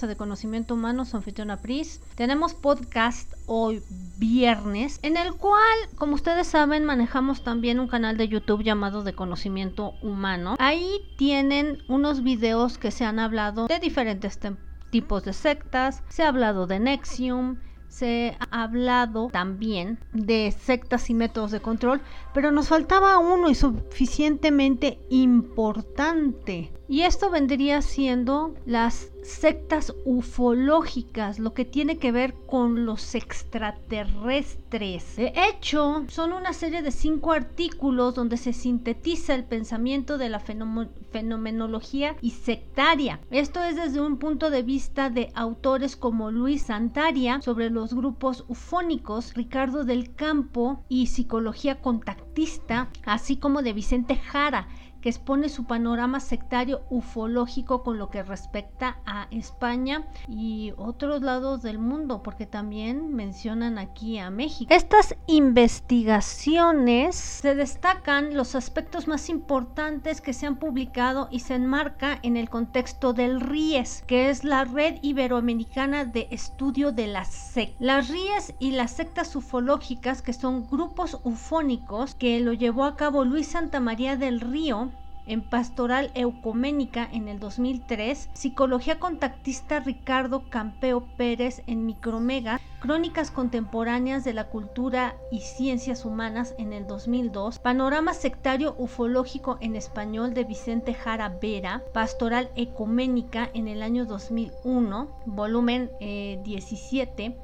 De Conocimiento Humano, soy anfitriona Pris. Tenemos podcast hoy viernes, en el cual, como ustedes saben, manejamos también un canal de YouTube llamado De Conocimiento Humano. Ahí tienen unos videos que se han hablado de diferentes tipos de sectas, se ha hablado de Nexium, se ha hablado también de sectas y métodos de control, pero nos faltaba uno y suficientemente importante. Y esto vendría siendo las sectas ufológicas, lo que tiene que ver con los extraterrestres. De hecho, son una serie de cinco artículos donde se sintetiza el pensamiento de la fenomenología y sectaria. Esto es desde un punto de vista de autores como Luis Santaria sobre los grupos ufónicos, Ricardo del Campo y psicología contactista, así como de Vicente Jara que expone su panorama sectario ufológico con lo que respecta a España y otros lados del mundo, porque también mencionan aquí a México. Estas investigaciones se destacan los aspectos más importantes que se han publicado y se enmarca en el contexto del RIES, que es la Red Iberoamericana de Estudio de la SEC. Las RIES y las sectas ufológicas, que son grupos ufónicos que lo llevó a cabo Luis Santa María del Río, en Pastoral Eucoménica en el 2003, Psicología Contactista Ricardo Campeo Pérez en Micromega, Crónicas Contemporáneas de la Cultura y Ciencias Humanas en el 2002, Panorama Sectario Ufológico en Español de Vicente Jara Vera, Pastoral Ecuménica en el año 2001, volumen 17, eh,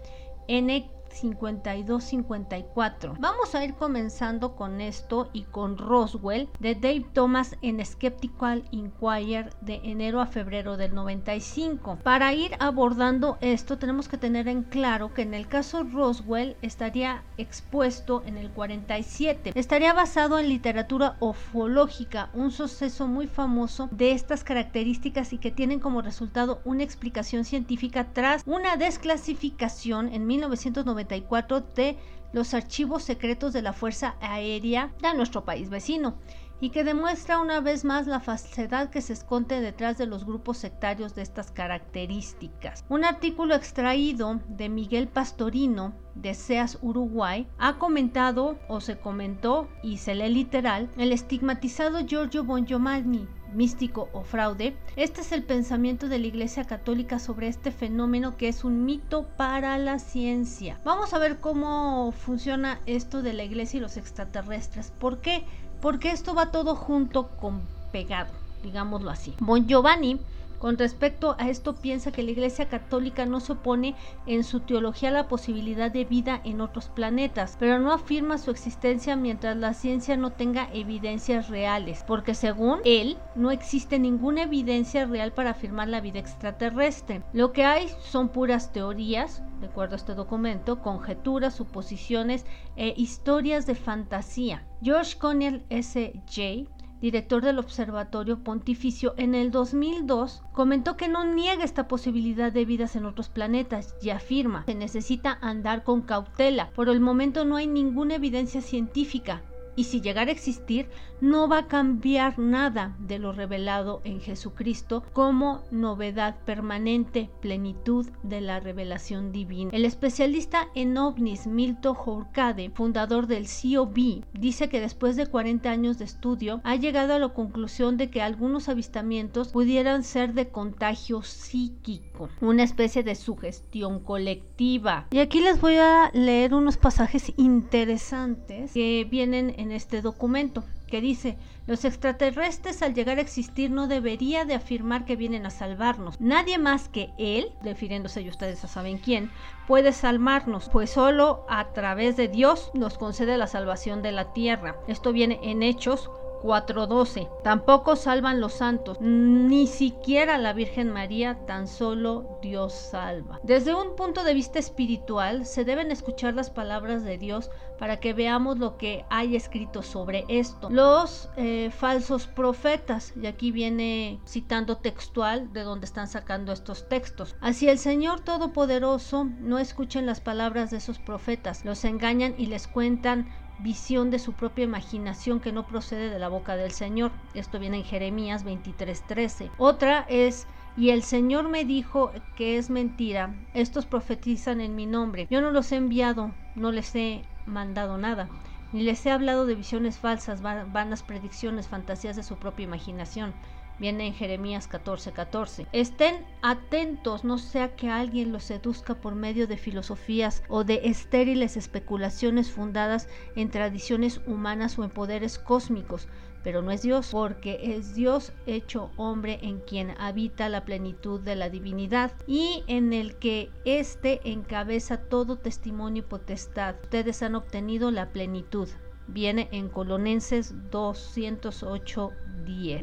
N 52-54. Vamos a ir comenzando con esto y con Roswell de Dave Thomas en Skeptical Inquirer de enero a febrero del 95. Para ir abordando esto tenemos que tener en claro que en el caso Roswell estaría expuesto en el 47. Estaría basado en literatura ufológica, un suceso muy famoso de estas características y que tienen como resultado una explicación científica tras una desclasificación en 1990 de los archivos secretos de la Fuerza Aérea de nuestro país vecino y que demuestra una vez más la falsedad que se esconde detrás de los grupos sectarios de estas características. Un artículo extraído de Miguel Pastorino de SEAS Uruguay ha comentado o se comentó y se lee literal el estigmatizado Giorgio Bongiovanni místico o fraude. Este es el pensamiento de la Iglesia Católica sobre este fenómeno que es un mito para la ciencia. Vamos a ver cómo funciona esto de la Iglesia y los extraterrestres. ¿Por qué? Porque esto va todo junto con pegado, digámoslo así. Bon Giovanni con respecto a esto piensa que la Iglesia Católica no se opone en su teología a la posibilidad de vida en otros planetas, pero no afirma su existencia mientras la ciencia no tenga evidencias reales, porque según él no existe ninguna evidencia real para afirmar la vida extraterrestre. Lo que hay son puras teorías, de acuerdo a este documento, conjeturas, suposiciones e historias de fantasía. George Connell S.J director del Observatorio Pontificio, en el 2002 comentó que no niega esta posibilidad de vidas en otros planetas y afirma que necesita andar con cautela. Por el momento no hay ninguna evidencia científica y si llegara a existir, no va a cambiar nada de lo revelado en Jesucristo como novedad permanente, plenitud de la revelación divina. El especialista en ovnis Milton Hourcade, fundador del COB, dice que después de 40 años de estudio ha llegado a la conclusión de que algunos avistamientos pudieran ser de contagio psíquico, una especie de sugestión colectiva. Y aquí les voy a leer unos pasajes interesantes que vienen en este documento que dice, los extraterrestres al llegar a existir no debería de afirmar que vienen a salvarnos. Nadie más que él, refiriéndose a ustedes a saben quién, puede salvarnos, pues solo a través de Dios nos concede la salvación de la tierra. Esto viene en Hechos 4.12. Tampoco salvan los santos, ni siquiera la Virgen María, tan solo Dios salva. Desde un punto de vista espiritual, se deben escuchar las palabras de Dios para que veamos lo que hay escrito sobre esto. Los eh, falsos profetas, y aquí viene citando textual de donde están sacando estos textos. Así el Señor Todopoderoso no escuchen las palabras de esos profetas, los engañan y les cuentan visión de su propia imaginación que no procede de la boca del Señor. Esto viene en Jeremías 23:13. Otra es y el Señor me dijo que es mentira. Estos profetizan en mi nombre. Yo no los he enviado, no les he mandado nada. Ni les he hablado de visiones falsas, vanas predicciones, fantasías de su propia imaginación. Viene en Jeremías 14:14. 14. Estén atentos, no sea que alguien los seduzca por medio de filosofías o de estériles especulaciones fundadas en tradiciones humanas o en poderes cósmicos. Pero no es Dios, porque es Dios hecho hombre en quien habita la plenitud de la divinidad y en el que éste encabeza todo testimonio y potestad. Ustedes han obtenido la plenitud viene en Colonenses 208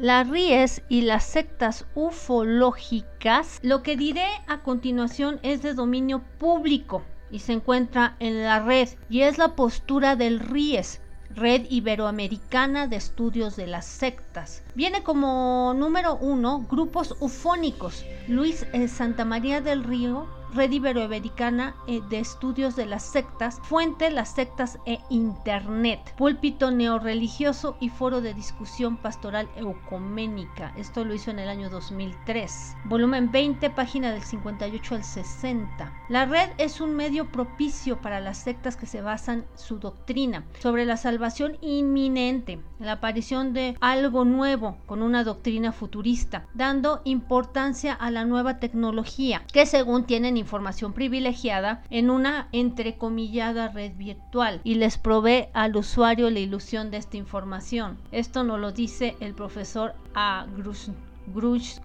las ríes y las sectas ufológicas, lo que diré a continuación es de dominio público y se encuentra en la red y es la postura del RIES, Red Iberoamericana de Estudios de las Sectas. Viene como número uno grupos ufónicos. Luis eh, Santa María del Río Red Iberoamericana eh, de Estudios de las Sectas, Fuente Las Sectas e Internet, Púlpito Neorreligioso y Foro de Discusión Pastoral Eucoménica. Esto lo hizo en el año 2003. Volumen 20, página del 58 al 60. La red es un medio propicio para las sectas que se basan su doctrina sobre la salvación inminente, la aparición de algo nuevo con una doctrina futurista, dando importancia a la nueva tecnología que según tienen información privilegiada en una entrecomillada red virtual y les provee al usuario la ilusión de esta información. Esto nos lo dice el profesor A. Grush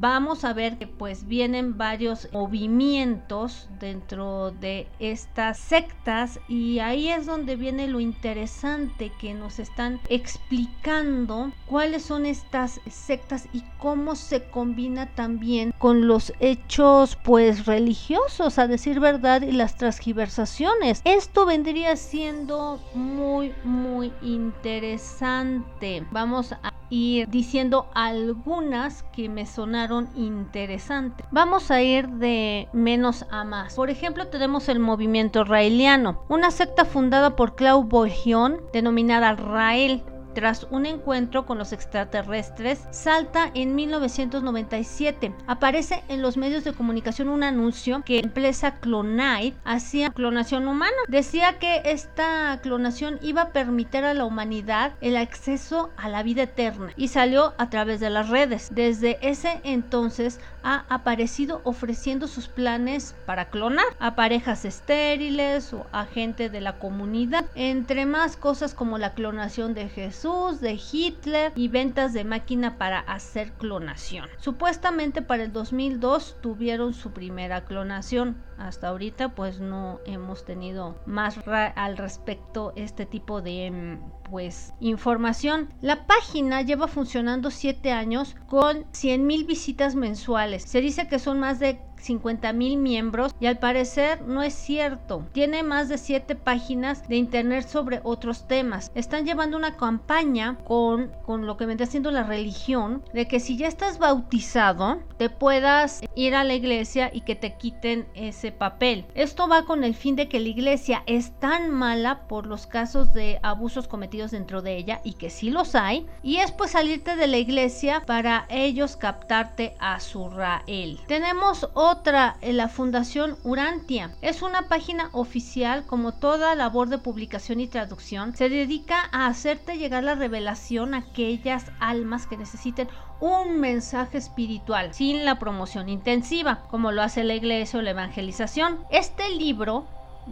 vamos a ver que pues vienen varios movimientos dentro de estas sectas y ahí es donde viene lo interesante que nos están explicando cuáles son estas sectas y cómo se combina también con los hechos pues religiosos a decir verdad y las transgiversaciones. Esto vendría siendo muy muy interesante. Vamos a ir diciendo algunas que me sonaron interesantes. Vamos a ir de menos a más. Por ejemplo, tenemos el movimiento raeliano, una secta fundada por Claude Bourgeon denominada Rael tras un encuentro con los extraterrestres, salta en 1997. Aparece en los medios de comunicación un anuncio que empresa Clonite hacía clonación humana. Decía que esta clonación iba a permitir a la humanidad el acceso a la vida eterna y salió a través de las redes. Desde ese entonces ha aparecido ofreciendo sus planes para clonar a parejas estériles o a gente de la comunidad, entre más cosas como la clonación de Jesús, de Hitler y ventas de máquina para hacer clonación. Supuestamente para el 2002 tuvieron su primera clonación. Hasta ahorita pues no hemos tenido más al respecto este tipo de mm, pues información. La página lleva funcionando 7 años con 100 mil visitas mensuales. Se dice que son más de 50 mil miembros y al parecer no es cierto. Tiene más de 7 páginas de internet sobre otros temas. Están llevando una campaña con, con lo que vendría siendo la religión de que si ya estás bautizado te puedas ir a la iglesia y que te quiten ese papel. Esto va con el fin de que la iglesia es tan mala por los casos de abusos cometidos dentro de ella y que sí los hay y es pues salirte de la iglesia para ellos captarte a su Rael. Tenemos otra, eh, la Fundación Urantia. Es una página oficial, como toda labor de publicación y traducción, se dedica a hacerte llegar la revelación a aquellas almas que necesiten un mensaje espiritual sin la promoción intensiva, como lo hace la iglesia o la evangelización. Este libro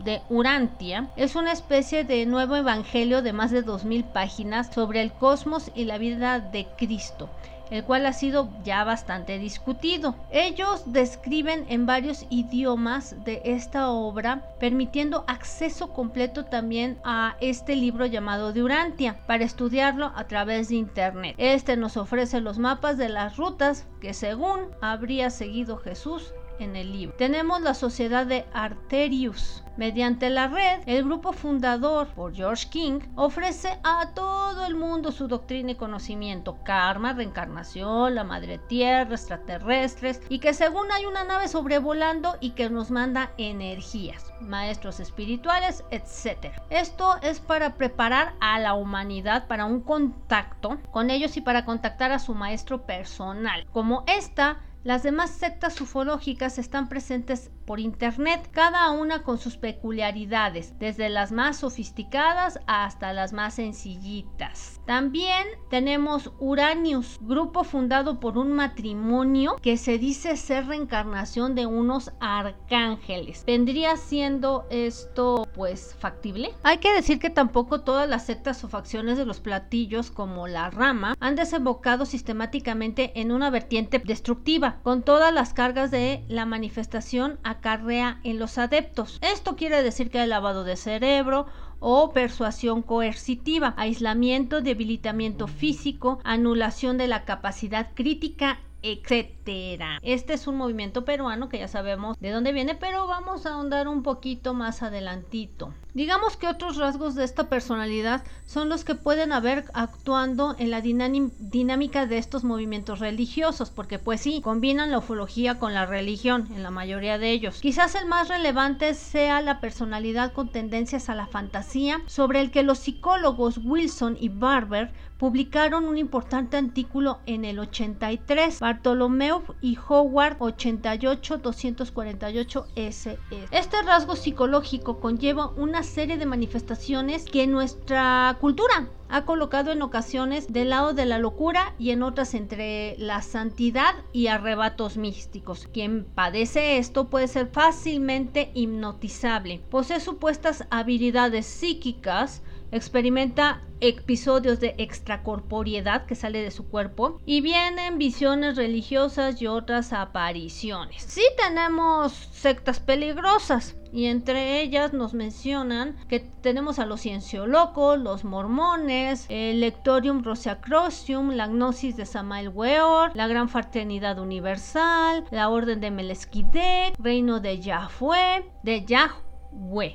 de Urantia es una especie de nuevo evangelio de más de 2.000 páginas sobre el cosmos y la vida de Cristo el cual ha sido ya bastante discutido. Ellos describen en varios idiomas de esta obra, permitiendo acceso completo también a este libro llamado Durantia para estudiarlo a través de internet. Este nos ofrece los mapas de las rutas que según habría seguido Jesús en el libro. Tenemos la sociedad de Arterius. Mediante la red, el grupo fundador por George King ofrece a todo el mundo su doctrina y conocimiento, karma, reencarnación, la madre tierra, extraterrestres y que según hay una nave sobrevolando y que nos manda energías, maestros espirituales, etc. Esto es para preparar a la humanidad para un contacto con ellos y para contactar a su maestro personal. Como esta las demás sectas ufológicas están presentes por Internet, cada una con sus peculiaridades, desde las más sofisticadas hasta las más sencillitas. También tenemos Uranius, grupo fundado por un matrimonio que se dice ser reencarnación de unos arcángeles. ¿Vendría siendo esto pues factible? Hay que decir que tampoco todas las sectas o facciones de los platillos como la rama han desembocado sistemáticamente en una vertiente destructiva, con todas las cargas de la manifestación acarrea en los adeptos. Esto quiere decir que hay lavado de cerebro o persuasión coercitiva, aislamiento, debilitamiento físico, anulación de la capacidad crítica etcétera. Este es un movimiento peruano que ya sabemos de dónde viene, pero vamos a ahondar un poquito más adelantito. Digamos que otros rasgos de esta personalidad son los que pueden haber actuando en la dinámica de estos movimientos religiosos, porque pues sí, combinan la ufología con la religión en la mayoría de ellos. Quizás el más relevante sea la personalidad con tendencias a la fantasía, sobre el que los psicólogos Wilson y Barber publicaron un importante artículo en el 83, Bartolomeu y Howard 88-248 SS. Este rasgo psicológico conlleva una serie de manifestaciones que nuestra cultura ha colocado en ocasiones del lado de la locura y en otras entre la santidad y arrebatos místicos. Quien padece esto puede ser fácilmente hipnotizable, posee supuestas habilidades psíquicas, experimenta episodios de extracorporiedad que sale de su cuerpo y vienen visiones religiosas y otras apariciones. Sí tenemos sectas peligrosas y entre ellas nos mencionan que tenemos a los cienciolocos, los mormones, el Lectorium Rosacrosium, la Gnosis de Samael Weor, la Gran Fraternidad Universal, la Orden de Melesquidec, Reino de Yahweh, de Yahweh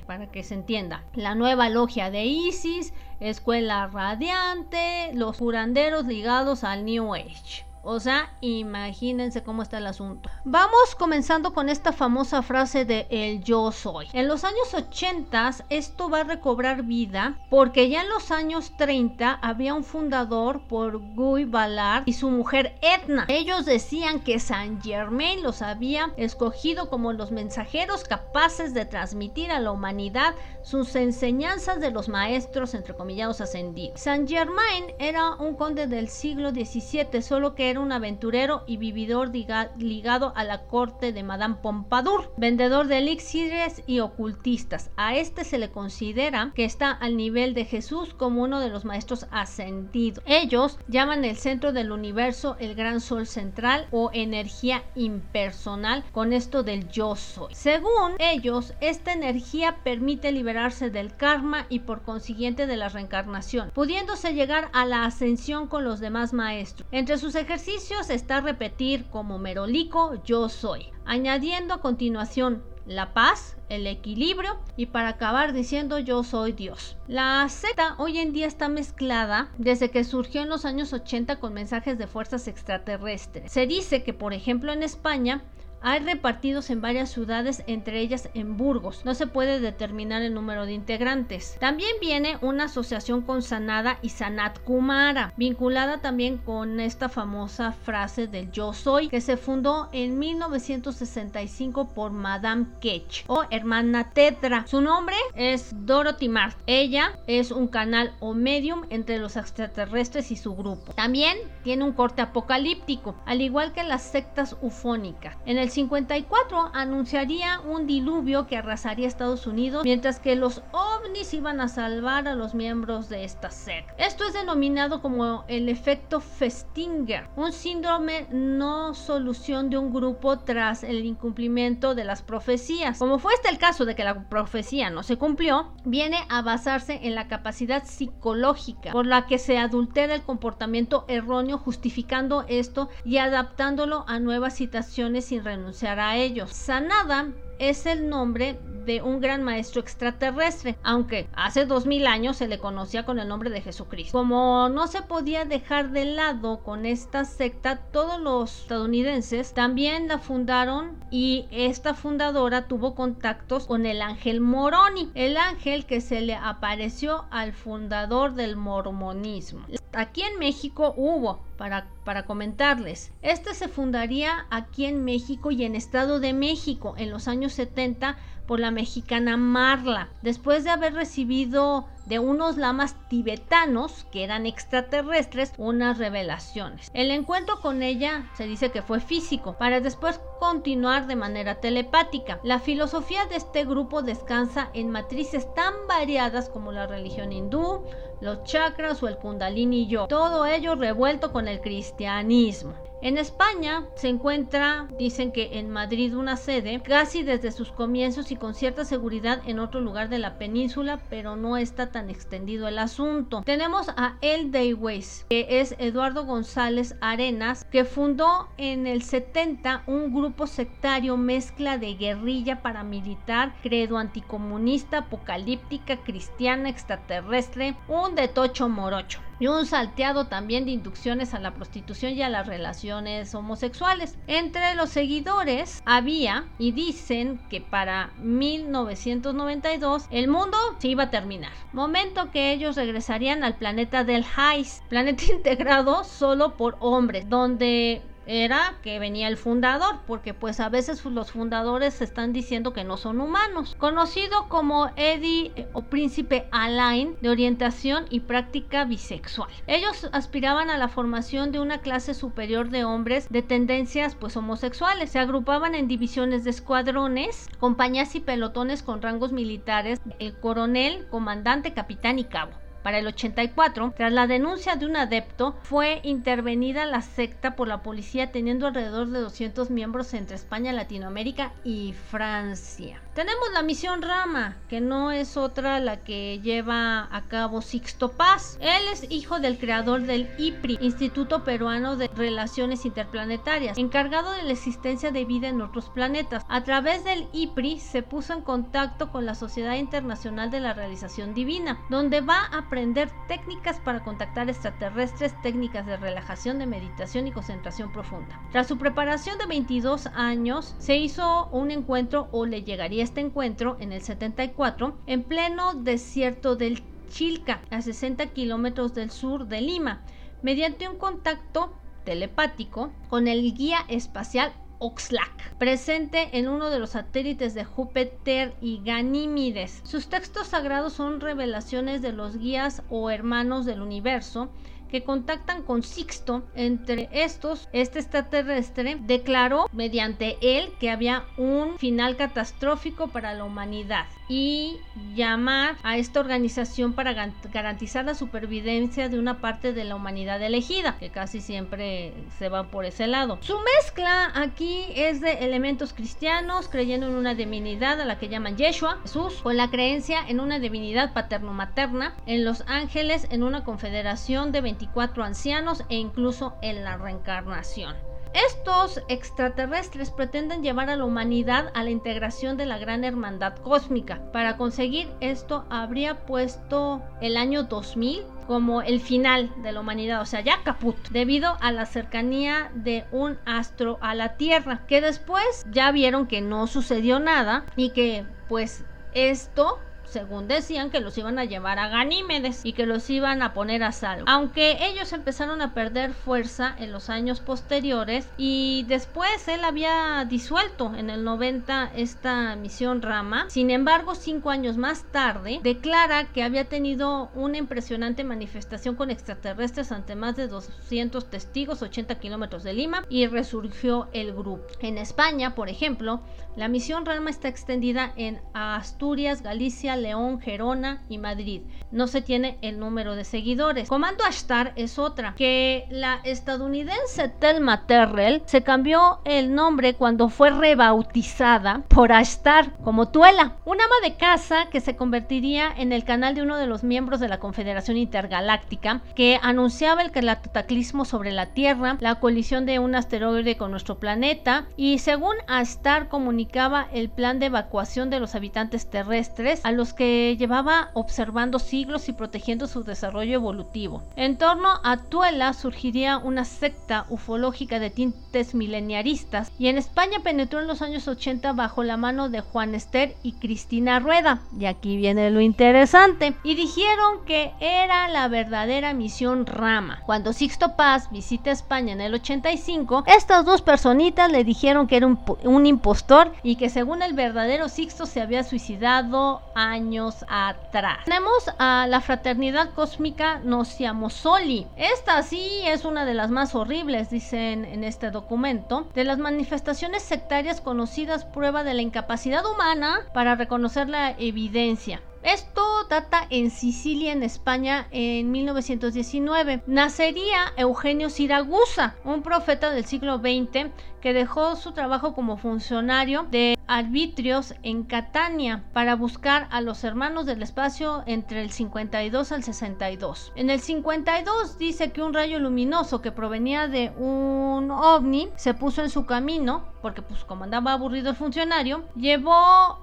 para que se entienda. La nueva logia de Isis, Escuela Radiante, los curanderos ligados al New Age. O sea, imagínense cómo está el asunto. Vamos comenzando con esta famosa frase de el yo soy. En los años 80 esto va a recobrar vida porque ya en los años 30 había un fundador por Guy Ballard y su mujer Edna. Ellos decían que Saint Germain los había escogido como los mensajeros capaces de transmitir a la humanidad sus enseñanzas de los maestros entrecomillados ascendidos. Saint Germain era un conde del siglo XVII, solo que un aventurero y vividor ligado a la corte de Madame Pompadour, vendedor de elixires y ocultistas. A este se le considera que está al nivel de Jesús como uno de los maestros ascendidos. Ellos llaman el centro del universo el gran sol central o energía impersonal con esto del yo soy. Según ellos, esta energía permite liberarse del karma y por consiguiente de la reencarnación, pudiéndose llegar a la ascensión con los demás maestros. Entre sus ejercicios está repetir como merolico yo soy, añadiendo a continuación la paz, el equilibrio y para acabar diciendo yo soy Dios. La secta hoy en día está mezclada desde que surgió en los años 80 con mensajes de fuerzas extraterrestres. Se dice que por ejemplo en España hay repartidos en varias ciudades, entre ellas en Burgos. No se puede determinar el número de integrantes. También viene una asociación con Sanada y Sanat Kumara, vinculada también con esta famosa frase del yo soy, que se fundó en 1965 por Madame Ketch o hermana Tetra. Su nombre es Dorothy Mart. Ella es un canal o medium entre los extraterrestres y su grupo. También tiene un corte apocalíptico, al igual que las sectas ufónicas. En el el 54 anunciaría un diluvio que arrasaría Estados Unidos, mientras que los ovnis iban a salvar a los miembros de esta secta. Esto es denominado como el efecto Festinger, un síndrome no solución de un grupo tras el incumplimiento de las profecías. Como fue este el caso de que la profecía no se cumplió, viene a basarse en la capacidad psicológica por la que se adultera el comportamiento erróneo justificando esto y adaptándolo a nuevas situaciones sin renunciar a ellos. Sanada es el nombre de un gran maestro extraterrestre, aunque hace dos mil años se le conocía con el nombre de Jesucristo. Como no se podía dejar de lado con esta secta, todos los estadounidenses también la fundaron y esta fundadora tuvo contactos con el ángel Moroni, el ángel que se le apareció al fundador del mormonismo. Aquí en México hubo, para, para, comentarles, este se fundaría aquí en México y en Estado de México en los años 70 por la mexicana Marla, después de haber recibido de unos lamas tibetanos que eran extraterrestres unas revelaciones. El encuentro con ella se dice que fue físico, para después continuar de manera telepática. La filosofía de este grupo descansa en matrices tan variadas como la religión hindú, los chakras o el kundalini yo, todo ello revuelto con el cristianismo. En España se encuentra, dicen que en Madrid una sede, casi desde sus comienzos y con cierta seguridad en otro lugar de la península, pero no está tan extendido el asunto. Tenemos a El Dayways, que es Eduardo González Arenas, que fundó en el 70 un grupo sectario mezcla de guerrilla paramilitar, credo anticomunista, apocalíptica, cristiana, extraterrestre, un de tocho morocho y un salteado también de inducciones a la prostitución y a las relaciones homosexuales. Entre los seguidores había y dicen que para 1992 el mundo se iba a terminar, momento que ellos regresarían al planeta del Hais, planeta integrado solo por hombres, donde era que venía el fundador, porque pues a veces los fundadores están diciendo que no son humanos. Conocido como Eddie eh, o Príncipe Alain, de orientación y práctica bisexual. Ellos aspiraban a la formación de una clase superior de hombres de tendencias pues homosexuales. Se agrupaban en divisiones de escuadrones, compañías y pelotones con rangos militares, el coronel, comandante, capitán y cabo. Para el 84, tras la denuncia de un adepto, fue intervenida la secta por la policía teniendo alrededor de 200 miembros entre España, Latinoamérica y Francia. Tenemos la misión Rama, que no es otra la que lleva a cabo Sixto Paz. Él es hijo del creador del IPRI, Instituto Peruano de Relaciones Interplanetarias, encargado de la existencia de vida en otros planetas. A través del IPRI se puso en contacto con la Sociedad Internacional de la Realización Divina, donde va a aprender técnicas para contactar extraterrestres, técnicas de relajación, de meditación y concentración profunda. Tras su preparación de 22 años, se hizo un encuentro o le llegaría este encuentro en el 74 en pleno desierto del Chilca, a 60 kilómetros del sur de Lima, mediante un contacto telepático con el guía espacial Oxlack, presente en uno de los satélites de Júpiter y Ganímides. Sus textos sagrados son revelaciones de los guías o hermanos del universo que contactan con Sixto. Entre estos, este extraterrestre declaró mediante él que había un final catastrófico para la humanidad y llamar a esta organización para garantizar la supervivencia de una parte de la humanidad elegida, que casi siempre se va por ese lado. Su mezcla aquí es de elementos cristianos, creyendo en una divinidad a la que llaman Yeshua, Jesús, con la creencia en una divinidad paterno-materna, en los ángeles, en una confederación de 24 ancianos e incluso en la reencarnación. Estos extraterrestres pretenden llevar a la humanidad a la integración de la gran hermandad cósmica. Para conseguir esto habría puesto el año 2000 como el final de la humanidad, o sea, ya caput, debido a la cercanía de un astro a la Tierra, que después ya vieron que no sucedió nada y que pues esto según decían que los iban a llevar a Ganímedes y que los iban a poner a salvo. Aunque ellos empezaron a perder fuerza en los años posteriores y después él había disuelto en el 90 esta misión Rama. Sin embargo, cinco años más tarde declara que había tenido una impresionante manifestación con extraterrestres ante más de 200 testigos, 80 kilómetros de Lima y resurgió el grupo. En España, por ejemplo, la misión Rama está extendida en Asturias, Galicia, León, Gerona y Madrid. No se tiene el número de seguidores. Comando Ashtar es otra, que la estadounidense Telma Terrell se cambió el nombre cuando fue rebautizada por Ashtar como Tuela, una ama de casa que se convertiría en el canal de uno de los miembros de la Confederación Intergaláctica que anunciaba el cataclismo sobre la Tierra, la colisión de un asteroide con nuestro planeta y según Ashtar comunicó el plan de evacuación de los habitantes terrestres a los que llevaba observando siglos y protegiendo su desarrollo evolutivo. En torno a Tuela surgiría una secta ufológica de tintes mileniaristas y en España penetró en los años 80 bajo la mano de Juan Ester y Cristina Rueda. Y aquí viene lo interesante. Y dijeron que era la verdadera misión Rama. Cuando Sixto Paz visita España en el 85, estas dos personitas le dijeron que era un, un impostor y que según el verdadero Sixto se había suicidado años atrás. Tenemos a la fraternidad cósmica Nociamosoli. Esta sí es una de las más horribles, dicen en este documento, de las manifestaciones sectarias conocidas prueba de la incapacidad humana para reconocer la evidencia. Esto data en Sicilia, en España, en 1919. Nacería Eugenio Siragusa, un profeta del siglo XX que dejó su trabajo como funcionario de arbitrios en Catania para buscar a los hermanos del espacio entre el 52 al 62. En el 52 dice que un rayo luminoso que provenía de un ovni se puso en su camino, porque pues como andaba aburrido el funcionario, llevó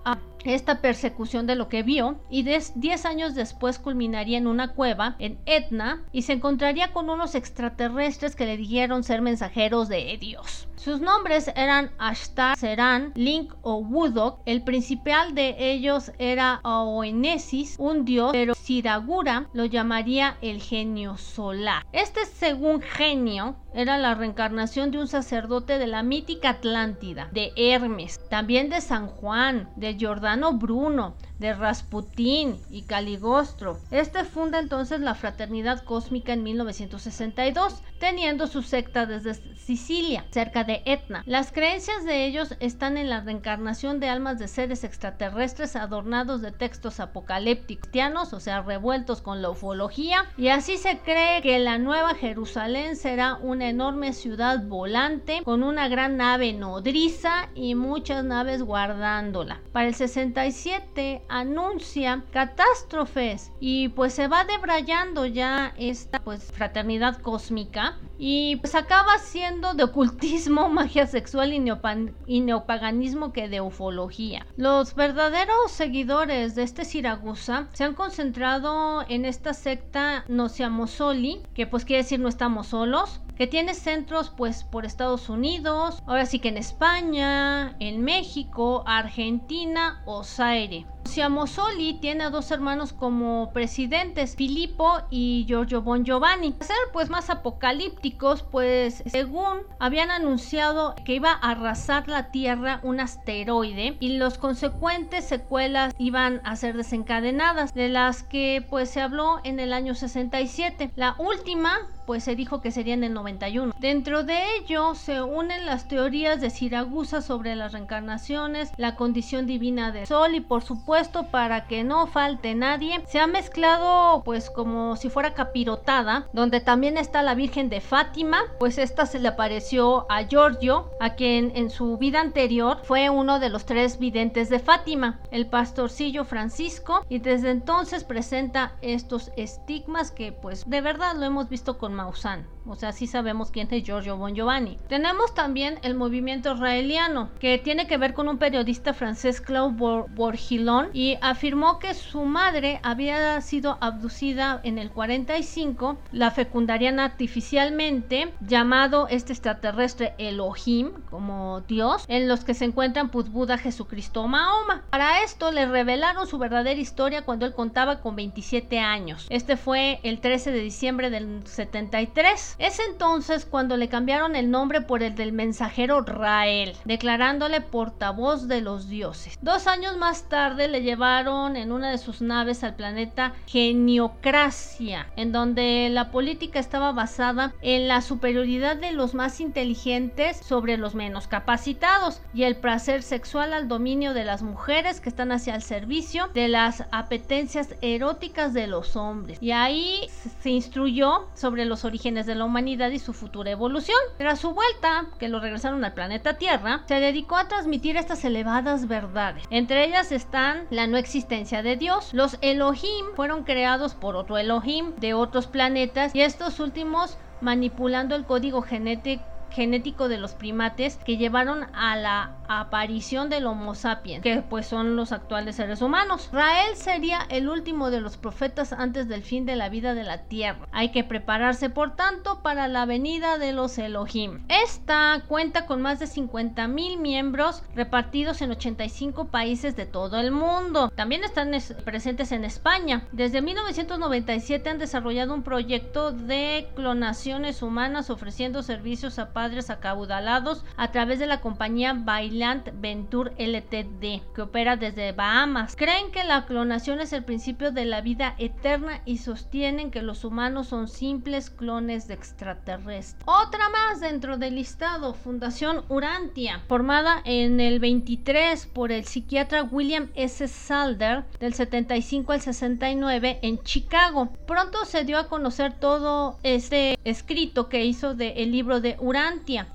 a esta persecución de lo que vio y 10 años después culminaría en una cueva en Etna y se encontraría con unos extraterrestres que le dijeron ser mensajeros de Dios. Sus nombres eran Ashtar, Seran, Link o Wudok. El principal de ellos era Oenesis, un dios, pero Siragura lo llamaría el genio solar. Este según genio era la reencarnación de un sacerdote de la mítica Atlántida, de Hermes, también de San Juan, de Giordano Bruno, de Rasputín y Caligostro. Este funda entonces la Fraternidad Cósmica en 1962, teniendo su secta desde Sicilia, cerca de Etna. Las creencias de ellos están en la reencarnación de almas de seres extraterrestres adornados de textos apocalípticos, o sea, revueltos con la ufología, y así se cree que la Nueva Jerusalén será una enorme ciudad volante con una gran nave nodriza y muchas naves guardándola. Para el 67 anuncia catástrofes y pues se va debrayando ya esta pues fraternidad cósmica y pues acaba siendo de ocultismo, magia sexual y, neopaganismo que de ufología. Los verdaderos seguidores de este Siragusa se han concentrado en esta secta Nociamosoli, que pues quiere decir no estamos solos, que tiene centros pues por Estados Unidos, ahora sí que en España, en México, Argentina o Zaire. Siamosoli tiene a dos hermanos como presidentes, Filippo y Giorgio Bon Giovanni. Ser pues más pues según habían anunciado que iba a arrasar la Tierra un asteroide y los consecuentes secuelas iban a ser desencadenadas, de las que pues se habló en el año 67. La última pues se dijo que sería en el 91. Dentro de ello se unen las teorías de Siragusa sobre las reencarnaciones, la condición divina del Sol y por supuesto para que no falte nadie, se ha mezclado pues como si fuera capirotada, donde también está la Virgen de Fátima, pues esta se le apareció a Giorgio, a quien en su vida anterior fue uno de los tres videntes de Fátima, el pastorcillo Francisco, y desde entonces presenta estos estigmas que pues de verdad lo hemos visto con Maussan. O sea, sí sabemos quién es Giorgio Bon Giovanni. Tenemos también el movimiento israeliano, que tiene que ver con un periodista francés, Claude Bourguignon, y afirmó que su madre había sido abducida en el 45, la fecundarían artificialmente, llamado este extraterrestre Elohim, como Dios, en los que se encuentran pues Buda, Jesucristo Mahoma. Para esto le revelaron su verdadera historia cuando él contaba con 27 años. Este fue el 13 de diciembre del 73. Es entonces cuando le cambiaron el nombre por el del mensajero Rael, declarándole portavoz de los dioses. Dos años más tarde le llevaron en una de sus naves al planeta Geniocracia, en donde la política estaba basada en la superioridad de los más inteligentes sobre los menos capacitados y el placer sexual al dominio de las mujeres que están hacia el servicio de las apetencias eróticas de los hombres. Y ahí se instruyó sobre los orígenes de la humanidad y su futura evolución. Tras su vuelta, que lo regresaron al planeta Tierra, se dedicó a transmitir estas elevadas verdades. Entre ellas están la no existencia de Dios. Los Elohim fueron creados por otro Elohim de otros planetas y estos últimos manipulando el código genético genético de los primates que llevaron a la aparición del Homo sapiens, que pues son los actuales seres humanos. Rael sería el último de los profetas antes del fin de la vida de la tierra. Hay que prepararse, por tanto, para la venida de los Elohim. Esta cuenta con más de 50 mil miembros repartidos en 85 países de todo el mundo. También están presentes en España. Desde 1997 han desarrollado un proyecto de clonaciones humanas ofreciendo servicios a padres acaudalados a través de la compañía Bailant Venture LTD, que opera desde Bahamas. Creen que la clonación es el principio de la vida eterna y sostienen que los humanos son simples clones de extraterrestres. Otra más dentro del listado, Fundación Urantia, formada en el 23 por el psiquiatra William S. Salder del 75 al 69 en Chicago. Pronto se dio a conocer todo este escrito que hizo del el libro de Urantia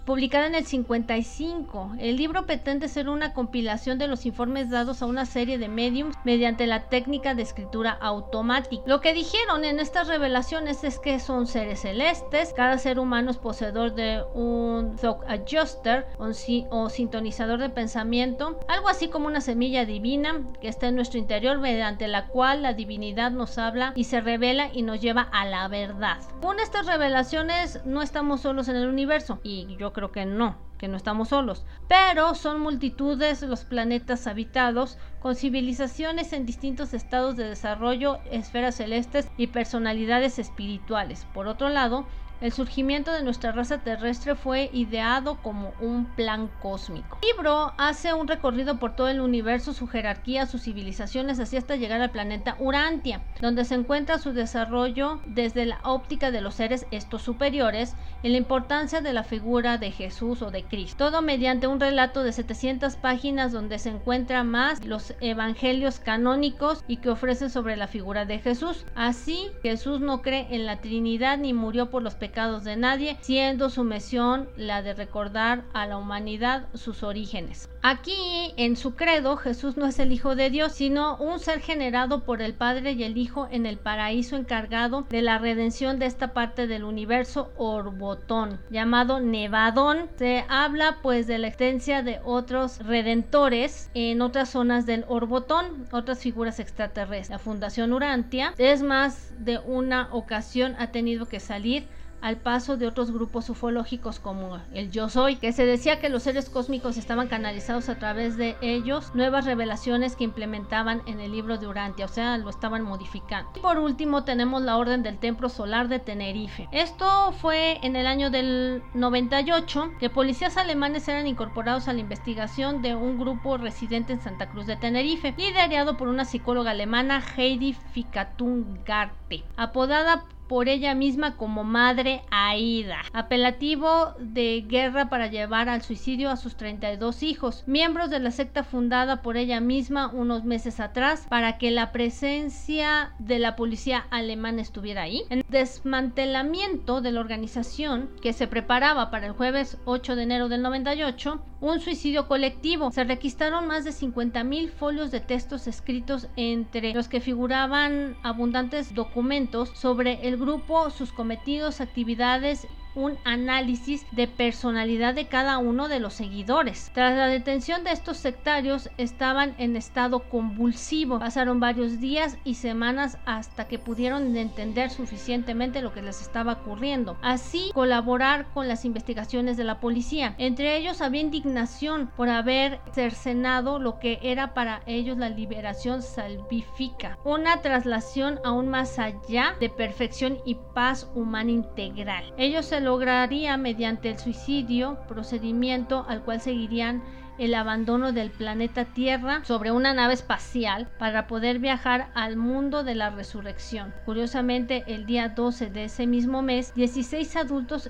publicada en el 55. El libro pretende ser una compilación de los informes dados a una serie de mediums mediante la técnica de escritura automática. Lo que dijeron en estas revelaciones es que son seres celestes, cada ser humano es poseedor de un thought adjuster o, o sintonizador de pensamiento, algo así como una semilla divina que está en nuestro interior mediante la cual la divinidad nos habla y se revela y nos lleva a la verdad. Con estas revelaciones no estamos solos en el universo, y yo creo que no, que no estamos solos, pero son multitudes los planetas habitados con civilizaciones en distintos estados de desarrollo, esferas celestes y personalidades espirituales. Por otro lado, el surgimiento de nuestra raza terrestre fue ideado como un plan cósmico. El libro hace un recorrido por todo el universo, su jerarquía, sus civilizaciones, así hasta llegar al planeta Urantia, donde se encuentra su desarrollo desde la óptica de los seres estos superiores y la importancia de la figura de Jesús o de Cristo. Todo mediante un relato de 700 páginas donde se encuentran más los evangelios canónicos y que ofrecen sobre la figura de Jesús. Así, Jesús no cree en la Trinidad ni murió por los pecados de nadie, siendo su misión la de recordar a la humanidad sus orígenes. Aquí, en su credo, Jesús no es el Hijo de Dios, sino un ser generado por el Padre y el Hijo en el paraíso encargado de la redención de esta parte del universo Orbotón, llamado Nevadón. Se habla pues de la existencia de otros redentores en otras zonas del Orbotón, otras figuras extraterrestres. La Fundación Urantia es más de una ocasión ha tenido que salir al paso de otros grupos ufológicos como el Yo Soy, que se decía que los seres cósmicos estaban canalizados a través de ellos, nuevas revelaciones que implementaban en el libro de Urantia, o sea, lo estaban modificando. Y por último tenemos la Orden del Templo Solar de Tenerife. Esto fue en el año del 98 que policías alemanes eran incorporados a la investigación de un grupo residente en Santa Cruz de Tenerife, liderado por una psicóloga alemana Heidi Fikatungarte, apodada por ella misma como Madre Aida, apelativo de guerra para llevar al suicidio a sus 32 hijos, miembros de la secta fundada por ella misma unos meses atrás para que la presencia de la policía alemana estuviera ahí. En desmantelamiento de la organización que se preparaba para el jueves 8 de enero del 98, un suicidio colectivo. Se requistaron más de 50.000 folios de textos escritos entre los que figuraban abundantes documentos sobre el grupo, sus cometidos, actividades un análisis de personalidad de cada uno de los seguidores. Tras la detención de estos sectarios estaban en estado convulsivo. Pasaron varios días y semanas hasta que pudieron entender suficientemente lo que les estaba ocurriendo. Así colaborar con las investigaciones de la policía. Entre ellos había indignación por haber cercenado lo que era para ellos la liberación salvífica. Una traslación aún más allá de perfección y paz humana integral. Ello se lograría mediante el suicidio, procedimiento al cual seguirían el abandono del planeta Tierra sobre una nave espacial para poder viajar al mundo de la resurrección. Curiosamente, el día 12 de ese mismo mes, 16 adultos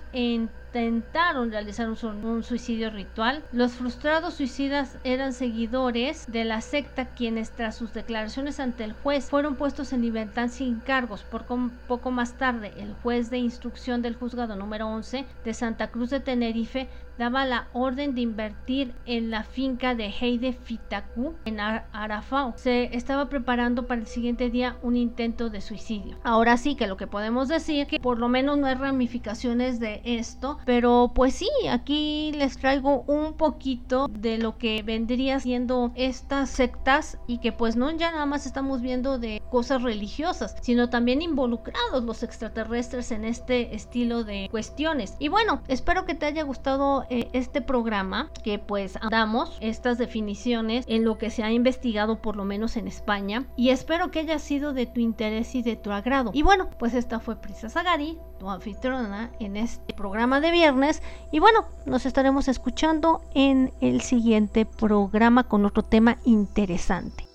intentaron realizar un, suicidio ritual. Los frustrados suicidas eran seguidores de la secta quienes tras sus declaraciones ante el juez fueron puestos en libertad sin cargos. Por poco más tarde, el juez de instrucción del juzgado número 11 de Santa Cruz de Tenerife daba la orden de invertir en la finca de Heide Fitaku en Arafao. Se estaba preparando para el siguiente día un intento de suicidio. Ahora sí que lo que podemos decir que por lo menos no hay ramificaciones de esto, pero pues sí, aquí les traigo un poquito de lo que vendría siendo estas sectas y que pues no ya nada más estamos viendo de cosas religiosas, sino también involucrados los extraterrestres en este estilo de cuestiones. Y bueno, espero que te haya gustado eh, este programa que pues damos estas definiciones en lo que se ha investigado por lo menos en España y espero que haya sido de tu interés y de tu agrado. Y bueno, pues esta fue Prisa Sagari, tu anfitriona en este programa de viernes y bueno, nos estaremos escuchando en el siguiente programa con otro tema interesante.